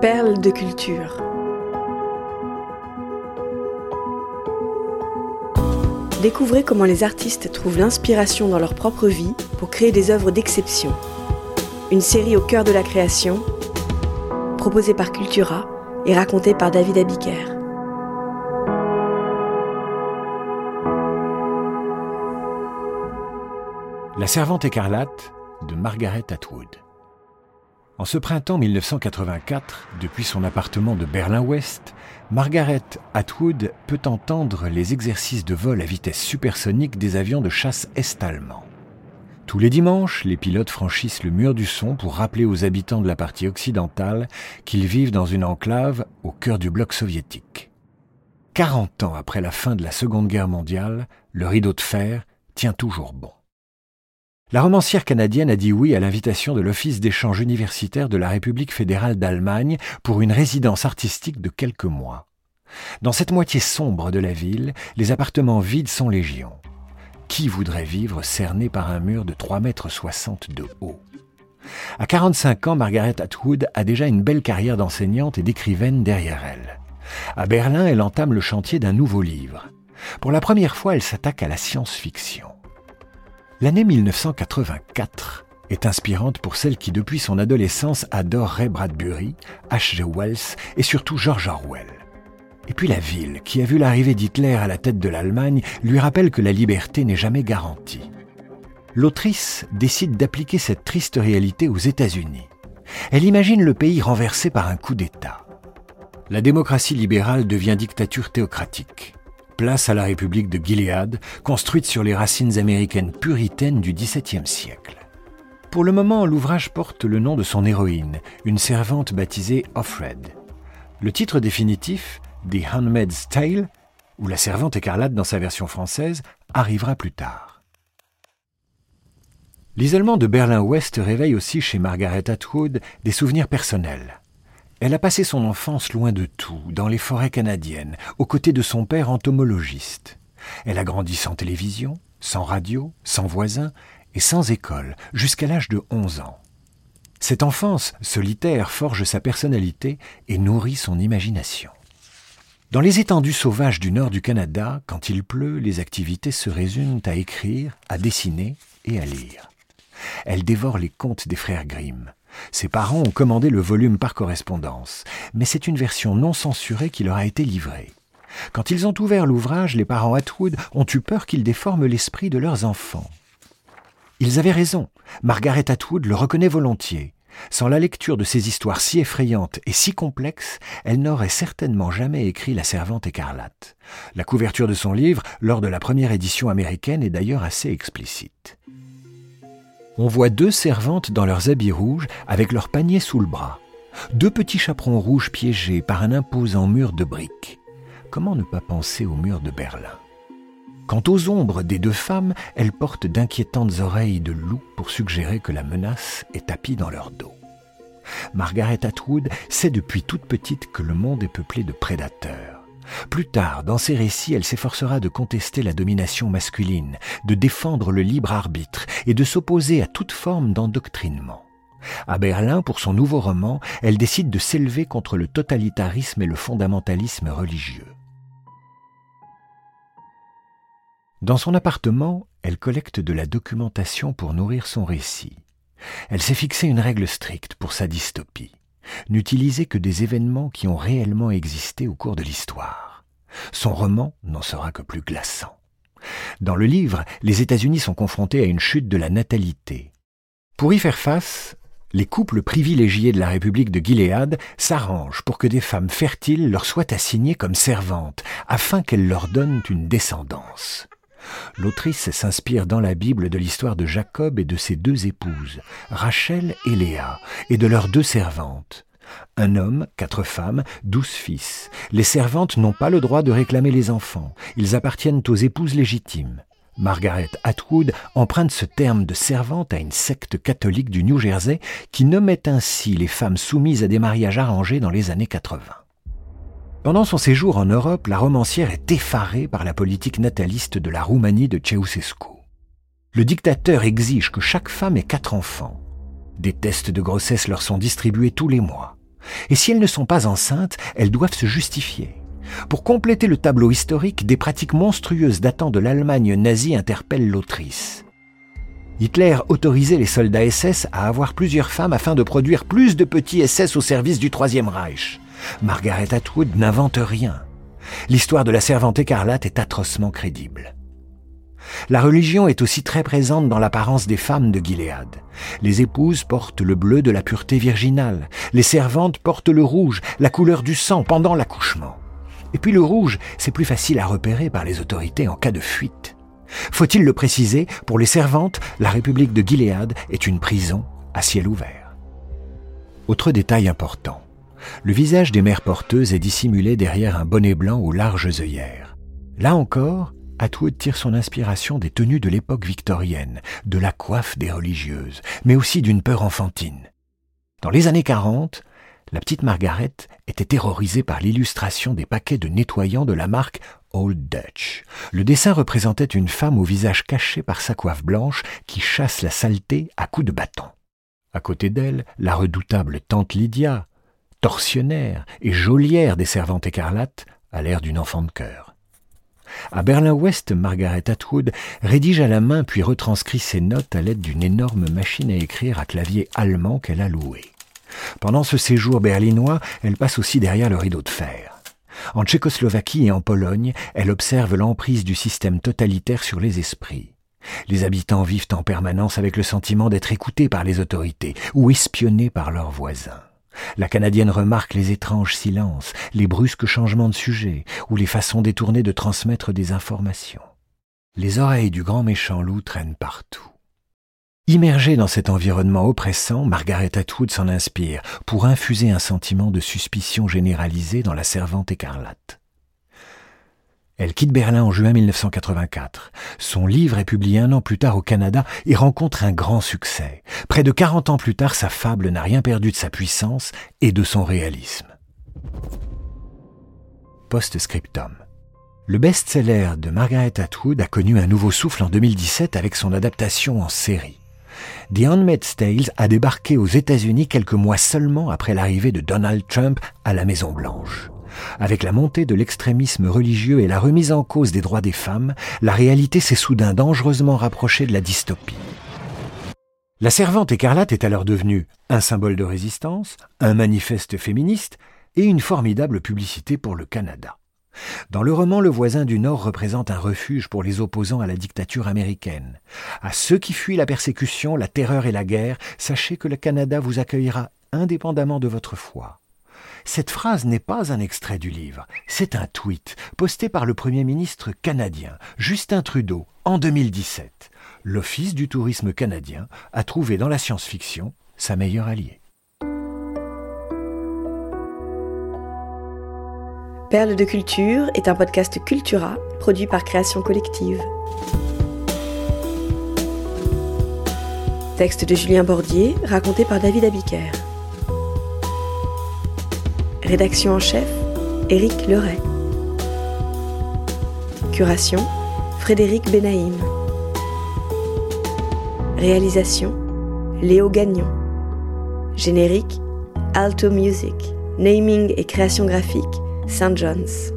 Perles de culture. Découvrez comment les artistes trouvent l'inspiration dans leur propre vie pour créer des œuvres d'exception. Une série au cœur de la création, proposée par Cultura et racontée par David Abiker. La servante écarlate de Margaret Atwood. En ce printemps 1984, depuis son appartement de Berlin-Ouest, Margaret Atwood peut entendre les exercices de vol à vitesse supersonique des avions de chasse est-allemands. Tous les dimanches, les pilotes franchissent le mur du son pour rappeler aux habitants de la partie occidentale qu'ils vivent dans une enclave au cœur du bloc soviétique. 40 ans après la fin de la Seconde Guerre mondiale, le rideau de fer tient toujours bon. La romancière canadienne a dit oui à l'invitation de l'Office d'échange universitaire de la République fédérale d'Allemagne pour une résidence artistique de quelques mois. Dans cette moitié sombre de la ville, les appartements vides sont légion. Qui voudrait vivre cerné par un mur de 3,60 mètres de haut? À 45 ans, Margaret Atwood a déjà une belle carrière d'enseignante et d'écrivaine derrière elle. À Berlin, elle entame le chantier d'un nouveau livre. Pour la première fois, elle s'attaque à la science-fiction. L'année 1984 est inspirante pour celle qui, depuis son adolescence, adore Ray Bradbury, H.G. Wells et surtout George Orwell. Et puis la ville, qui a vu l'arrivée d'Hitler à la tête de l'Allemagne, lui rappelle que la liberté n'est jamais garantie. L'autrice décide d'appliquer cette triste réalité aux États-Unis. Elle imagine le pays renversé par un coup d'État. La démocratie libérale devient dictature théocratique place à la République de Gilead, construite sur les racines américaines puritaines du XVIIe siècle. Pour le moment, l'ouvrage porte le nom de son héroïne, une servante baptisée Offred. Le titre définitif, The Handmaid's Tale, ou La servante écarlate dans sa version française, arrivera plus tard. L'isolement de Berlin-Ouest réveille aussi chez Margaret Atwood des souvenirs personnels. Elle a passé son enfance loin de tout, dans les forêts canadiennes, aux côtés de son père entomologiste. Elle a grandi sans télévision, sans radio, sans voisins et sans école, jusqu'à l'âge de 11 ans. Cette enfance solitaire forge sa personnalité et nourrit son imagination. Dans les étendues sauvages du nord du Canada, quand il pleut, les activités se résument à écrire, à dessiner et à lire. Elle dévore les contes des frères Grimm, ses parents ont commandé le volume par correspondance, mais c'est une version non censurée qui leur a été livrée. Quand ils ont ouvert l'ouvrage, les parents Atwood ont eu peur qu'il déforme l'esprit de leurs enfants. Ils avaient raison. Margaret Atwood le reconnaît volontiers. Sans la lecture de ces histoires si effrayantes et si complexes, elle n'aurait certainement jamais écrit La Servante écarlate. La couverture de son livre, lors de la première édition américaine, est d'ailleurs assez explicite on voit deux servantes dans leurs habits rouges avec leurs paniers sous le bras. Deux petits chaperons rouges piégés par un imposant mur de briques. Comment ne pas penser au mur de Berlin? Quant aux ombres des deux femmes, elles portent d'inquiétantes oreilles de loup pour suggérer que la menace est tapie dans leur dos. Margaret Atwood sait depuis toute petite que le monde est peuplé de prédateurs. Plus tard, dans ses récits, elle s'efforcera de contester la domination masculine, de défendre le libre arbitre et de s'opposer à toute forme d'endoctrinement. À Berlin, pour son nouveau roman, elle décide de s'élever contre le totalitarisme et le fondamentalisme religieux. Dans son appartement, elle collecte de la documentation pour nourrir son récit. Elle s'est fixé une règle stricte pour sa dystopie n'utiliser que des événements qui ont réellement existé au cours de l'histoire. Son roman n'en sera que plus glaçant. Dans le livre, les États-Unis sont confrontés à une chute de la natalité. Pour y faire face, les couples privilégiés de la République de Gilead s'arrangent pour que des femmes fertiles leur soient assignées comme servantes, afin qu'elles leur donnent une descendance. L'autrice s'inspire dans la Bible de l'histoire de Jacob et de ses deux épouses, Rachel et Léa, et de leurs deux servantes. Un homme, quatre femmes, douze fils. Les servantes n'ont pas le droit de réclamer les enfants, ils appartiennent aux épouses légitimes. Margaret Atwood emprunte ce terme de servante à une secte catholique du New Jersey qui nommait ainsi les femmes soumises à des mariages arrangés dans les années 80. Pendant son séjour en Europe, la romancière est effarée par la politique nataliste de la Roumanie de Ceausescu. Le dictateur exige que chaque femme ait quatre enfants. Des tests de grossesse leur sont distribués tous les mois. Et si elles ne sont pas enceintes, elles doivent se justifier. Pour compléter le tableau historique, des pratiques monstrueuses datant de l'Allemagne nazie interpellent l'autrice. Hitler autorisait les soldats SS à avoir plusieurs femmes afin de produire plus de petits SS au service du Troisième Reich. Margaret Atwood n'invente rien. L'histoire de la servante écarlate est atrocement crédible. La religion est aussi très présente dans l'apparence des femmes de Gilead. Les épouses portent le bleu de la pureté virginale, les servantes portent le rouge, la couleur du sang pendant l'accouchement. Et puis le rouge, c'est plus facile à repérer par les autorités en cas de fuite. Faut-il le préciser, pour les servantes, la République de Gilead est une prison à ciel ouvert. Autre détail important. Le visage des mères porteuses est dissimulé derrière un bonnet blanc aux larges œillères. Là encore, Atwood tire son inspiration des tenues de l'époque victorienne, de la coiffe des religieuses, mais aussi d'une peur enfantine. Dans les années 40, la petite Margaret était terrorisée par l'illustration des paquets de nettoyants de la marque Old Dutch. Le dessin représentait une femme au visage caché par sa coiffe blanche qui chasse la saleté à coups de bâton. À côté d'elle, la redoutable tante Lydia, tortionnaire et geôlière des servantes écarlates, a l'air d'une enfant de cœur. À Berlin-Ouest, Margaret Atwood rédige à la main puis retranscrit ses notes à l'aide d'une énorme machine à écrire à clavier allemand qu'elle a louée. Pendant ce séjour berlinois, elle passe aussi derrière le rideau de fer. En Tchécoslovaquie et en Pologne, elle observe l'emprise du système totalitaire sur les esprits. Les habitants vivent en permanence avec le sentiment d'être écoutés par les autorités ou espionnés par leurs voisins. La Canadienne remarque les étranges silences, les brusques changements de sujet ou les façons détournées de transmettre des informations. Les oreilles du grand méchant loup traînent partout. Immergée dans cet environnement oppressant, Margaret Atwood s'en inspire pour infuser un sentiment de suspicion généralisée dans la servante écarlate. Elle quitte Berlin en juin 1984. Son livre est publié un an plus tard au Canada et rencontre un grand succès. Près de 40 ans plus tard, sa fable n'a rien perdu de sa puissance et de son réalisme. Post-scriptum. Le best-seller de Margaret Atwood a connu un nouveau souffle en 2017 avec son adaptation en série. The Handmaid's Tales a débarqué aux États-Unis quelques mois seulement après l'arrivée de Donald Trump à la Maison-Blanche. Avec la montée de l'extrémisme religieux et la remise en cause des droits des femmes, la réalité s'est soudain dangereusement rapprochée de la dystopie. La servante écarlate est alors devenue un symbole de résistance, un manifeste féministe et une formidable publicité pour le Canada. Dans le roman, le voisin du Nord représente un refuge pour les opposants à la dictature américaine. À ceux qui fuient la persécution, la terreur et la guerre, sachez que le Canada vous accueillera indépendamment de votre foi. Cette phrase n'est pas un extrait du livre, c'est un tweet posté par le Premier ministre canadien, Justin Trudeau, en 2017. L'Office du tourisme canadien a trouvé dans la science-fiction sa meilleure alliée. Perle de culture est un podcast Cultura produit par Création Collective. Texte de Julien Bordier, raconté par David Abiker. Rédaction en chef, Éric Leray. Curation, Frédéric Benaïm. Réalisation, Léo Gagnon. Générique, Alto Music. Naming et création graphique, St. John's.